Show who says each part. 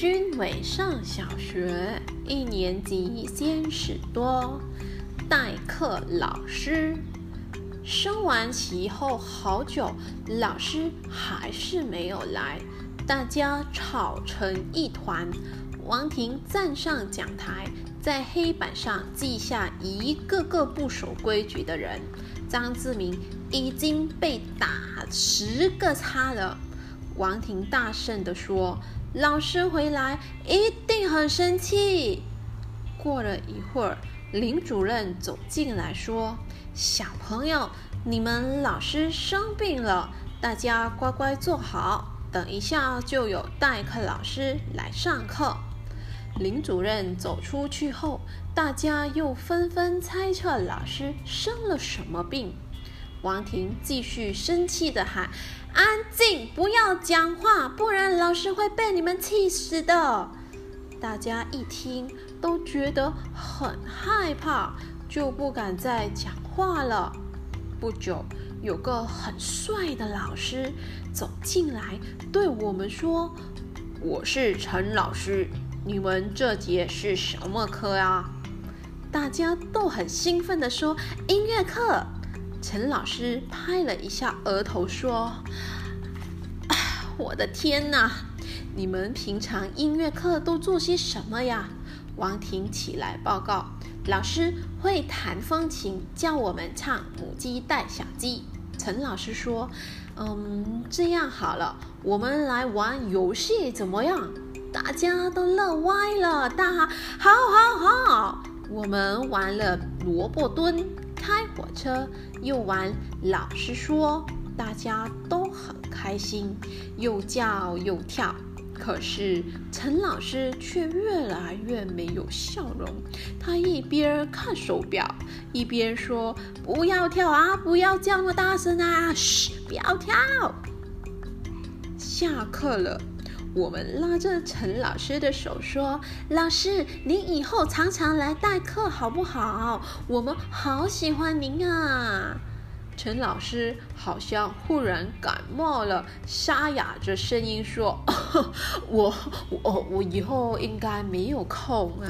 Speaker 1: 军伟上小学一年级，先史多，代课老师。升完旗后好久，老师还是没有来，大家吵成一团。王婷站上讲台，在黑板上记下一个个不守规矩的人。张志明已经被打十个叉了。王婷大声地说：“老师回来一定很生气。”过了一会儿，林主任走进来说：“小朋友，你们老师生病了，大家乖乖坐好，等一下就有代课老师来上课。”林主任走出去后，大家又纷纷猜测老师生了什么病。王婷继续生气的喊：“安静，不要讲话，不然老师会被你们气死的！”大家一听都觉得很害怕，就不敢再讲话了。不久，有个很帅的老师走进来，对我们说：“我是陈老师。”你们这节是什么课啊？大家都很兴奋地说：“音乐课。”陈老师拍了一下额头说：“ 我的天哪！你们平常音乐课都做些什么呀？”王婷起来报告：“老师会弹风琴，教我们唱《母鸡带小鸡》。”陈老师说：“嗯，这样好了，我们来玩游戏怎么样？”大家都乐歪了，大喊：“好好好！”我们玩了萝卜蹲、火车，又玩老师说，大家都很开心，又叫又跳。可是陈老师却越来越没有笑容，他一边看手表，一边说：“不要跳啊，不要这么大声啊，嘘，不要跳。”下课了。我们拉着陈老师的手说：“老师，您以后常常来代课好不好？我们好喜欢您啊！”陈老师好像忽然感冒了，沙哑着声音说：“ 我我我以后应该没有空啊。”